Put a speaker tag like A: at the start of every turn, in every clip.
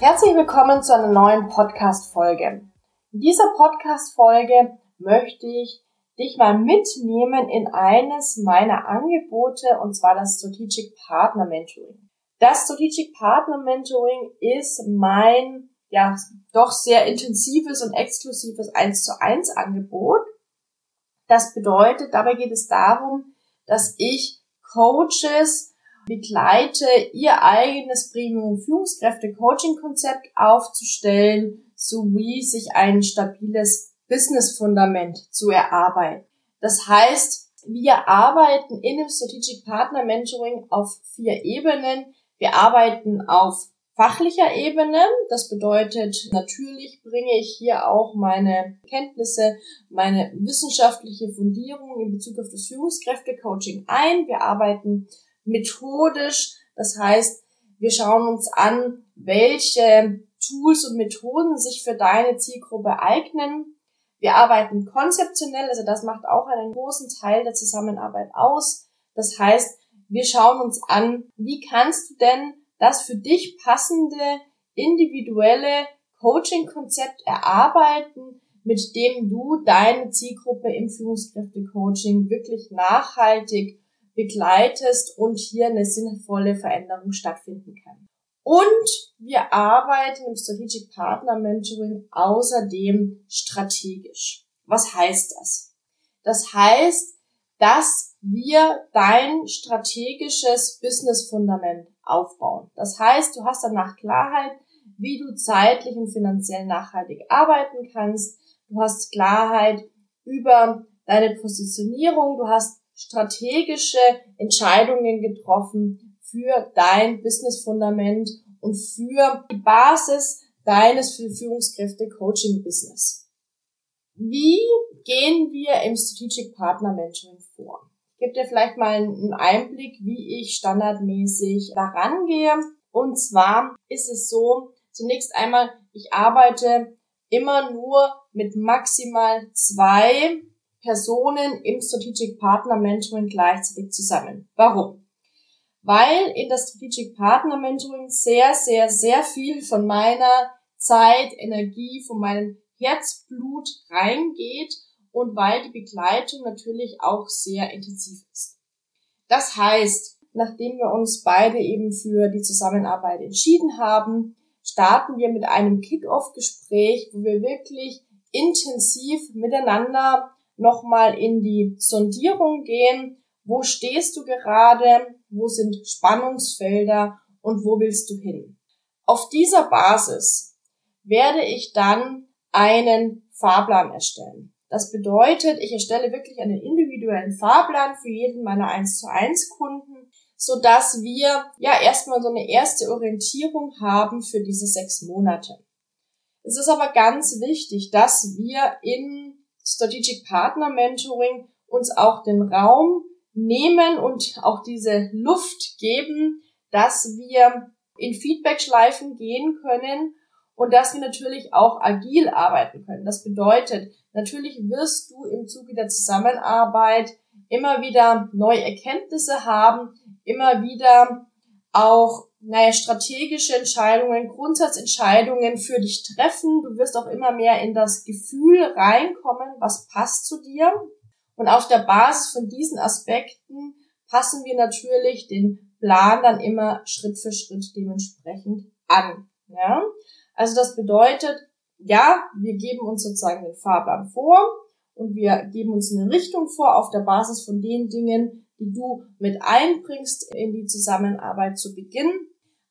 A: Herzlich willkommen zu einer neuen Podcast-Folge. In dieser Podcast-Folge möchte ich dich mal mitnehmen in eines meiner Angebote und zwar das Strategic Partner Mentoring. Das Strategic Partner Mentoring ist mein, ja, doch sehr intensives und exklusives 1 zu 1 Angebot. Das bedeutet, dabei geht es darum, dass ich Coaches begleite, ihr eigenes Premium-Führungskräfte-Coaching-Konzept aufzustellen, sowie sich ein stabiles Business-Fundament zu erarbeiten. Das heißt, wir arbeiten in dem Strategic Partner Mentoring auf vier Ebenen. Wir arbeiten auf fachlicher Ebene. Das bedeutet, natürlich bringe ich hier auch meine Kenntnisse, meine wissenschaftliche Fundierung in Bezug auf das Führungskräfte-Coaching ein. Wir arbeiten methodisch. Das heißt, wir schauen uns an, welche Tools und Methoden sich für deine Zielgruppe eignen. Wir arbeiten konzeptionell, also das macht auch einen großen Teil der Zusammenarbeit aus. Das heißt, wir schauen uns an, wie kannst du denn das für dich passende individuelle Coaching-Konzept erarbeiten, mit dem du deine Zielgruppe im Führungskräfte-Coaching wirklich nachhaltig begleitest und hier eine sinnvolle Veränderung stattfinden kann. Und wir arbeiten im Strategic Partner Mentoring außerdem strategisch. Was heißt das? Das heißt, dass wir dein strategisches Business-Fundament aufbauen. Das heißt, du hast danach Klarheit, wie du zeitlich und finanziell nachhaltig arbeiten kannst. Du hast Klarheit über deine Positionierung. Du hast strategische Entscheidungen getroffen für dein Business-Fundament und für die Basis deines Führungskräfte-Coaching-Business. Wie gehen wir im Strategic Partner Mentoring vor? Ich gebe dir vielleicht mal einen Einblick, wie ich standardmäßig daran gehe. Und zwar ist es so, zunächst einmal, ich arbeite immer nur mit maximal zwei Personen im Strategic Partner Mentoring gleichzeitig zusammen. Warum? Weil in das Strategic Partner Mentoring sehr, sehr, sehr viel von meiner Zeit, Energie, von meinem Herzblut reingeht und weil die Begleitung natürlich auch sehr intensiv ist. Das heißt, nachdem wir uns beide eben für die Zusammenarbeit entschieden haben, starten wir mit einem Kick-off-Gespräch, wo wir wirklich intensiv miteinander nochmal in die Sondierung gehen. Wo stehst du gerade? Wo sind Spannungsfelder? Und wo willst du hin? Auf dieser Basis werde ich dann einen Fahrplan erstellen. Das bedeutet, ich erstelle wirklich einen individuellen Fahrplan für jeden meiner 1 zu 1 Kunden, so dass wir ja erstmal so eine erste Orientierung haben für diese sechs Monate. Es ist aber ganz wichtig, dass wir in Strategic Partner Mentoring uns auch den Raum nehmen und auch diese Luft geben, dass wir in Feedback-Schleifen gehen können und dass wir natürlich auch agil arbeiten können. Das bedeutet, natürlich wirst du im Zuge der Zusammenarbeit immer wieder neue Erkenntnisse haben, immer wieder auch naja, strategische Entscheidungen, Grundsatzentscheidungen für dich treffen. Du wirst auch immer mehr in das Gefühl reinkommen, was passt zu dir. Und auf der Basis von diesen Aspekten passen wir natürlich den Plan dann immer Schritt für Schritt dementsprechend an. Ja? Also das bedeutet, ja, wir geben uns sozusagen den Fahrplan vor und wir geben uns eine Richtung vor auf der Basis von den Dingen, die du mit einbringst in die Zusammenarbeit zu Beginn.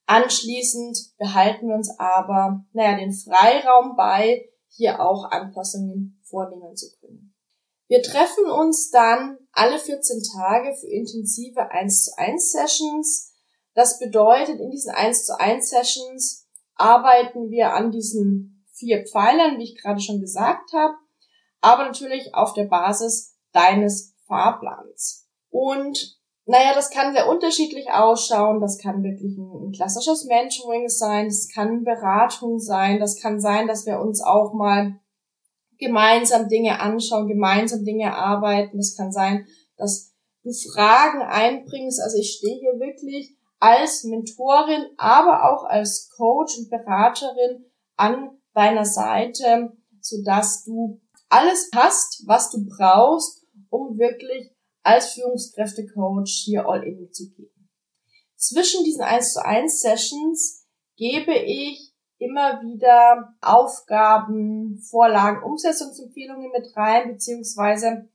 A: Anschließend behalten wir uns aber, naja, den Freiraum bei, hier auch Anpassungen vornehmen zu können. Wir treffen uns dann alle 14 Tage für intensive 1 zu 1 Sessions. Das bedeutet, in diesen 1 zu 1 Sessions arbeiten wir an diesen vier Pfeilern, wie ich gerade schon gesagt habe, aber natürlich auf der Basis deines Fahrplans. Und naja, das kann sehr unterschiedlich ausschauen. Das kann wirklich ein, ein klassisches Mentoring sein. Das kann Beratung sein. Das kann sein, dass wir uns auch mal gemeinsam Dinge anschauen, gemeinsam Dinge arbeiten. Das kann sein, dass du Fragen einbringst. Also ich stehe hier wirklich als Mentorin, aber auch als Coach und Beraterin an deiner Seite, so dass du alles hast, was du brauchst, um wirklich als Führungskräftecoach hier all in zu gehen. Zwischen diesen 1 zu 1 Sessions gebe ich immer wieder Aufgaben, Vorlagen, Umsetzungsempfehlungen mit rein, beziehungsweise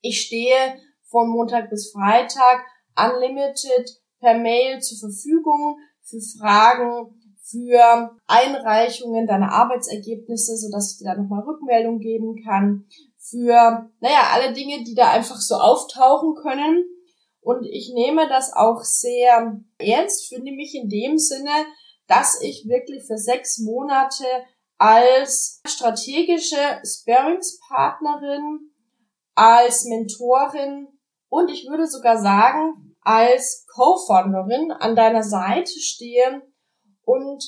A: ich stehe von Montag bis Freitag unlimited per Mail zur Verfügung für Fragen, für Einreichungen deiner Arbeitsergebnisse, so dass ich dir da nochmal Rückmeldung geben kann, für, naja, alle Dinge, die da einfach so auftauchen können. Und ich nehme das auch sehr ernst, finde mich in dem Sinne, dass ich wirklich für sechs Monate als strategische Sparringspartnerin, als Mentorin und ich würde sogar sagen, als Co-Founderin an deiner Seite stehe und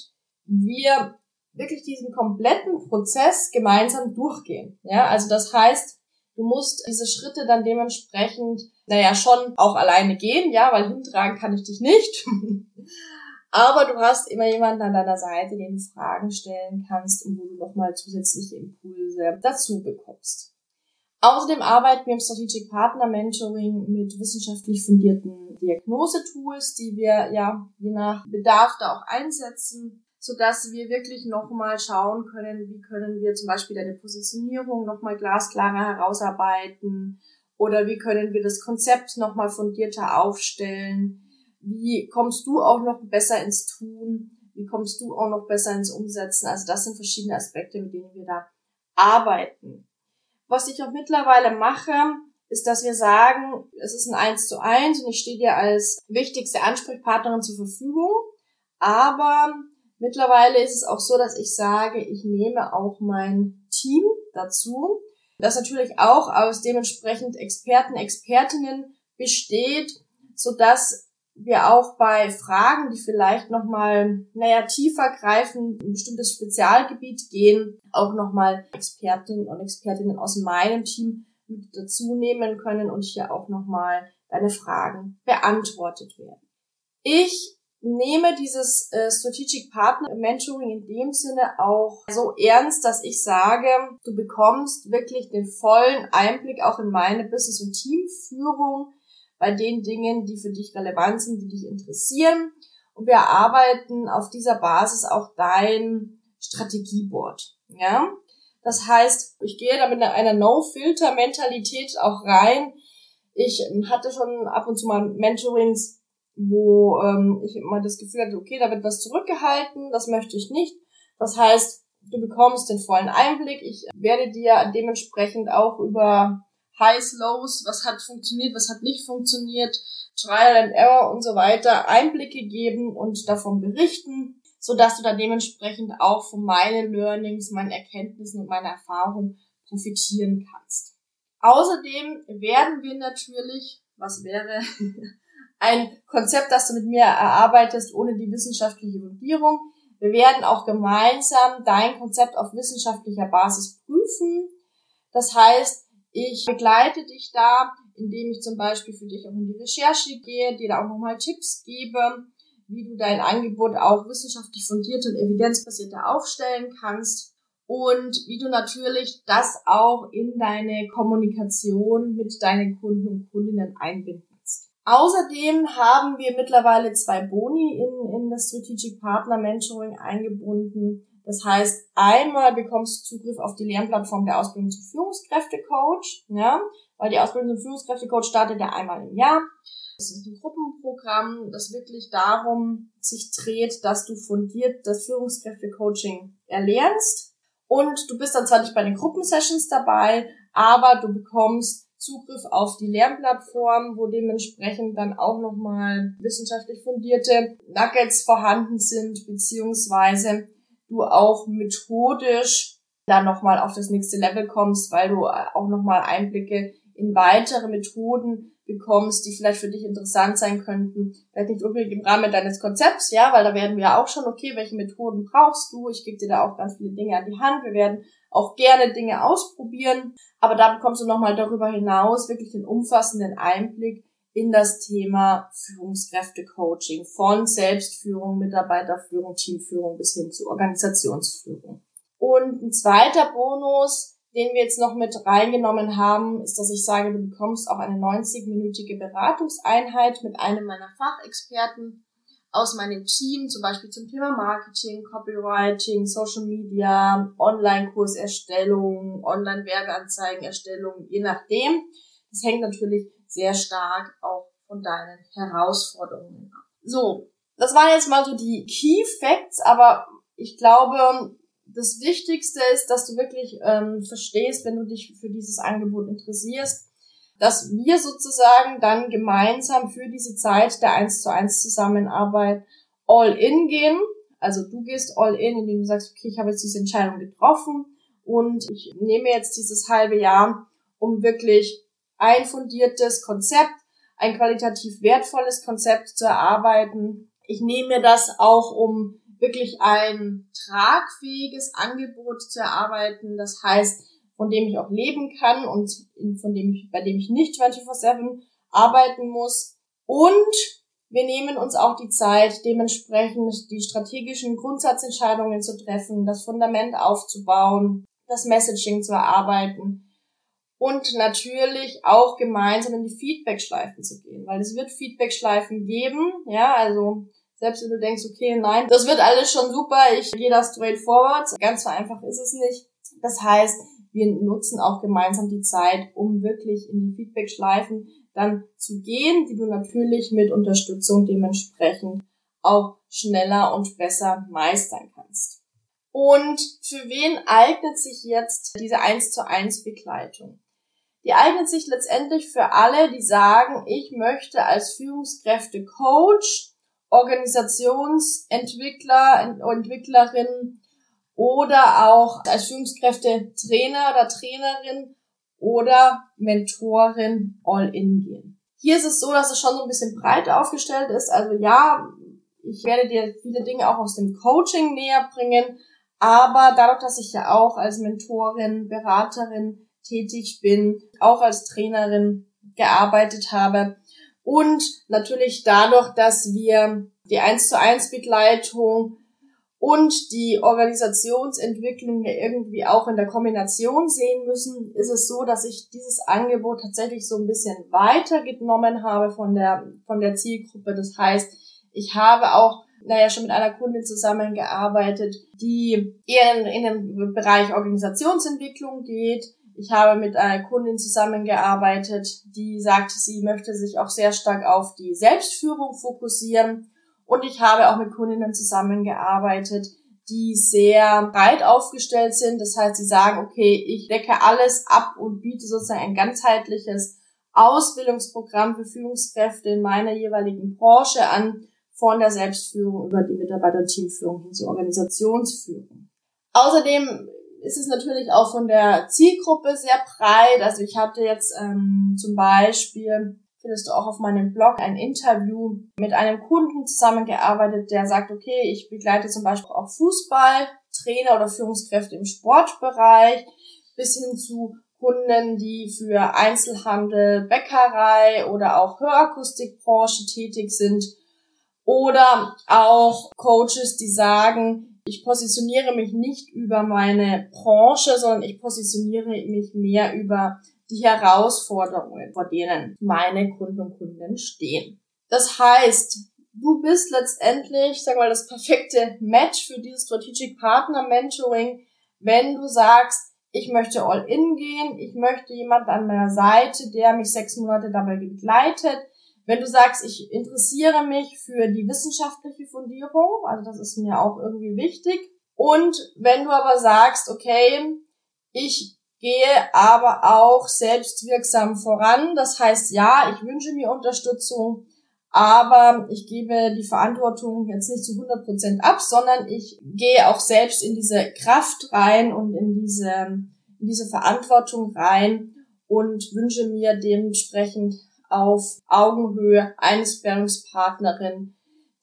A: wir wirklich diesen kompletten Prozess gemeinsam durchgehen. Ja, also das heißt, du musst diese Schritte dann dementsprechend, naja, schon auch alleine gehen, ja, weil hintragen kann ich dich nicht. Aber du hast immer jemanden an deiner Seite, den du Fragen stellen kannst und wo du nochmal zusätzliche Impulse dazu bekommst. Außerdem arbeiten wir im Strategic Partner Mentoring mit wissenschaftlich fundierten Diagnosetools, die wir ja je nach Bedarf da auch einsetzen so dass wir wirklich nochmal schauen können, wie können wir zum Beispiel deine Positionierung nochmal glasklarer herausarbeiten oder wie können wir das Konzept nochmal fundierter aufstellen, wie kommst du auch noch besser ins Tun, wie kommst du auch noch besser ins Umsetzen. Also das sind verschiedene Aspekte, mit denen wir da arbeiten. Was ich auch mittlerweile mache, ist, dass wir sagen, es ist ein Eins zu eins und ich stehe dir als wichtigste Ansprechpartnerin zur Verfügung. Aber Mittlerweile ist es auch so, dass ich sage, ich nehme auch mein Team dazu, das natürlich auch aus dementsprechend Experten, Expertinnen besteht, so dass wir auch bei Fragen, die vielleicht nochmal, naja, tiefer greifen, ein bestimmtes Spezialgebiet gehen, auch nochmal Expertinnen und Expertinnen aus meinem Team mit dazu nehmen können und hier auch nochmal deine Fragen beantwortet werden. Ich nehme dieses äh, Strategic Partner Mentoring in dem Sinne auch so ernst, dass ich sage, du bekommst wirklich den vollen Einblick auch in meine Business- und Teamführung bei den Dingen, die für dich relevant sind, die dich interessieren. Und wir arbeiten auf dieser Basis auch dein Strategieboard. Ja, das heißt, ich gehe da mit einer No-Filter-Mentalität auch rein. Ich hatte schon ab und zu mal Mentorings wo ähm, ich immer das Gefühl hatte, okay, da wird was zurückgehalten, das möchte ich nicht. Das heißt, du bekommst den vollen Einblick. Ich werde dir dementsprechend auch über Highs, Lows, was hat funktioniert, was hat nicht funktioniert, Trial and Error und so weiter Einblicke geben und davon berichten, so dass du da dementsprechend auch von meinen Learnings, meinen Erkenntnissen und meiner Erfahrung profitieren kannst. Außerdem werden wir natürlich, was wäre ein Konzept, das du mit mir erarbeitest, ohne die wissenschaftliche Fundierung. Wir werden auch gemeinsam dein Konzept auf wissenschaftlicher Basis prüfen. Das heißt, ich begleite dich da, indem ich zum Beispiel für dich auch in die Recherche gehe, dir da auch nochmal Tipps gebe, wie du dein Angebot auch wissenschaftlich fundiert und evidenzbasierter aufstellen kannst und wie du natürlich das auch in deine Kommunikation mit deinen Kunden und Kundinnen einbinden Außerdem haben wir mittlerweile zwei Boni in, in das Strategic Partner Mentoring eingebunden. Das heißt, einmal bekommst du Zugriff auf die Lernplattform der Ausbildung zum Führungskräftecoach, ja, weil die Ausbildung zum Führungskräftecoach startet ja einmal im Jahr. Das ist ein Gruppenprogramm, das wirklich darum sich dreht, dass du fundiert das Führungskräftecoaching erlernst. Und du bist dann zwar nicht bei den Gruppensessions dabei, aber du bekommst Zugriff auf die Lernplattform, wo dementsprechend dann auch nochmal wissenschaftlich fundierte Nuggets vorhanden sind, beziehungsweise du auch methodisch dann nochmal auf das nächste Level kommst, weil du auch nochmal Einblicke in weitere Methoden bekommst, die vielleicht für dich interessant sein könnten. Vielleicht nicht unbedingt im Rahmen deines Konzepts, ja, weil da werden wir auch schon, okay, welche Methoden brauchst du? Ich gebe dir da auch ganz viele Dinge an die Hand. Wir werden auch gerne Dinge ausprobieren. Aber da bekommst du nochmal darüber hinaus wirklich den umfassenden Einblick in das Thema Führungskräfte-Coaching von Selbstführung, Mitarbeiterführung, Teamführung bis hin zu Organisationsführung. Und ein zweiter Bonus, den wir jetzt noch mit reingenommen haben, ist, dass ich sage, du bekommst auch eine 90-minütige Beratungseinheit mit einem meiner Fachexperten aus meinem Team, zum Beispiel zum Thema Marketing, Copywriting, Social Media, Online-Kurserstellung, Online-Werbeanzeigenerstellung, je nachdem. Das hängt natürlich sehr stark auch von deinen Herausforderungen ab. So, das waren jetzt mal so die Key Facts, aber ich glaube, das Wichtigste ist, dass du wirklich ähm, verstehst, wenn du dich für dieses Angebot interessierst, dass wir sozusagen dann gemeinsam für diese Zeit der 1 zu 1 Zusammenarbeit all in gehen. Also du gehst all in, indem du sagst, okay, ich habe jetzt diese Entscheidung getroffen und ich nehme jetzt dieses halbe Jahr, um wirklich ein fundiertes Konzept, ein qualitativ wertvolles Konzept zu erarbeiten. Ich nehme das auch, um wirklich ein tragfähiges Angebot zu erarbeiten. Das heißt, von dem ich auch leben kann und von dem ich, bei dem ich nicht 24-7 arbeiten muss. Und wir nehmen uns auch die Zeit, dementsprechend die strategischen Grundsatzentscheidungen zu treffen, das Fundament aufzubauen, das Messaging zu erarbeiten und natürlich auch gemeinsam in die Feedback-Schleifen zu gehen, weil es wird Feedback-Schleifen geben, ja, also selbst wenn du denkst, okay, nein, das wird alles schon super, ich gehe da straight forward, ganz so einfach ist es nicht. Das heißt, wir nutzen auch gemeinsam die Zeit, um wirklich in die Feedback-Schleifen dann zu gehen, die du natürlich mit Unterstützung dementsprechend auch schneller und besser meistern kannst. Und für wen eignet sich jetzt diese 1 zu 1 Begleitung? Die eignet sich letztendlich für alle, die sagen, ich möchte als Führungskräfte Coach, Organisationsentwickler, Entwicklerin oder auch als Führungskräfte Trainer oder Trainerin oder Mentorin all in gehen. Hier ist es so, dass es schon so ein bisschen breit aufgestellt ist. Also ja, ich werde dir viele Dinge auch aus dem Coaching näher bringen, aber dadurch, dass ich ja auch als Mentorin, Beraterin tätig bin, auch als Trainerin gearbeitet habe und natürlich dadurch, dass wir die 1 zu 1 Begleitung und die Organisationsentwicklung irgendwie auch in der Kombination sehen müssen, ist es so, dass ich dieses Angebot tatsächlich so ein bisschen weitergenommen habe von der, von der Zielgruppe. Das heißt, ich habe auch naja, schon mit einer Kundin zusammengearbeitet, die eher in, in den Bereich Organisationsentwicklung geht, ich habe mit einer Kundin zusammengearbeitet, die sagte, sie möchte sich auch sehr stark auf die Selbstführung fokussieren. Und ich habe auch mit Kundinnen zusammengearbeitet, die sehr breit aufgestellt sind. Das heißt, sie sagen, okay, ich decke alles ab und biete sozusagen ein ganzheitliches Ausbildungsprogramm für Führungskräfte in meiner jeweiligen Branche an, von der Selbstführung über die Mitarbeiter-Teamführung hin zur Organisationsführung. Außerdem ist es natürlich auch von der Zielgruppe sehr breit. Also ich hatte jetzt ähm, zum Beispiel, findest du auch auf meinem Blog, ein Interview mit einem Kunden zusammengearbeitet, der sagt, okay, ich begleite zum Beispiel auch Fußball, Trainer oder Führungskräfte im Sportbereich, bis hin zu Kunden, die für Einzelhandel, Bäckerei oder auch Hörakustikbranche tätig sind. Oder auch Coaches, die sagen, ich positioniere mich nicht über meine Branche, sondern ich positioniere mich mehr über die Herausforderungen, vor denen meine Kunden und Kunden stehen. Das heißt, du bist letztendlich, sag mal, das perfekte Match für dieses Strategic Partner Mentoring, wenn du sagst, ich möchte all in gehen, ich möchte jemand an meiner Seite, der mich sechs Monate dabei begleitet, wenn du sagst, ich interessiere mich für die wissenschaftliche Fundierung, also das ist mir auch irgendwie wichtig. Und wenn du aber sagst, okay, ich gehe aber auch selbstwirksam voran. Das heißt, ja, ich wünsche mir Unterstützung, aber ich gebe die Verantwortung jetzt nicht zu 100 Prozent ab, sondern ich gehe auch selbst in diese Kraft rein und in diese, in diese Verantwortung rein und wünsche mir dementsprechend auf Augenhöhe eine Sparringspartnerin,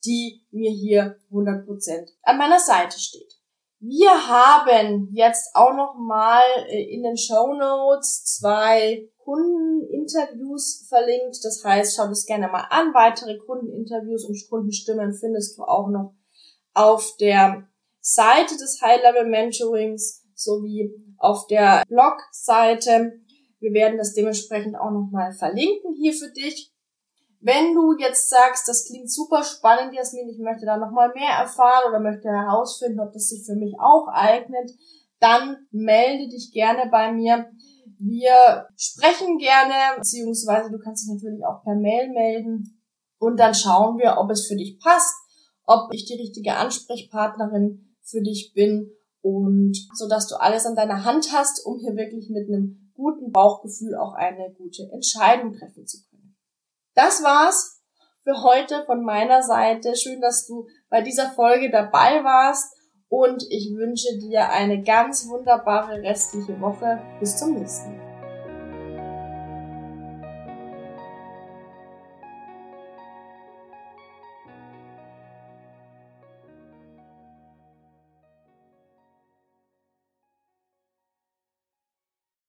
A: die mir hier 100 Prozent an meiner Seite steht. Wir haben jetzt auch noch mal äh, in den Show Notes zwei Kundeninterviews verlinkt. Das heißt, schau das gerne mal an. Weitere Kundeninterviews und Kundenstimmen findest du auch noch auf der Seite des High Level Mentorings sowie auf der Blogseite. Wir werden das dementsprechend auch noch mal verlinken hier für dich. Wenn du jetzt sagst, das klingt super spannend, Jasmin, ich möchte da noch mal mehr erfahren oder möchte herausfinden, ob das sich für mich auch eignet, dann melde dich gerne bei mir. Wir sprechen gerne, beziehungsweise du kannst dich natürlich auch per Mail melden und dann schauen wir, ob es für dich passt, ob ich die richtige Ansprechpartnerin für dich bin und so dass du alles an deiner Hand hast, um hier wirklich mit einem guten Bauchgefühl auch eine gute Entscheidung treffen zu können. Das war's für heute von meiner Seite. Schön, dass du bei dieser Folge dabei warst und ich wünsche dir eine ganz wunderbare restliche Woche. Bis zum nächsten Mal.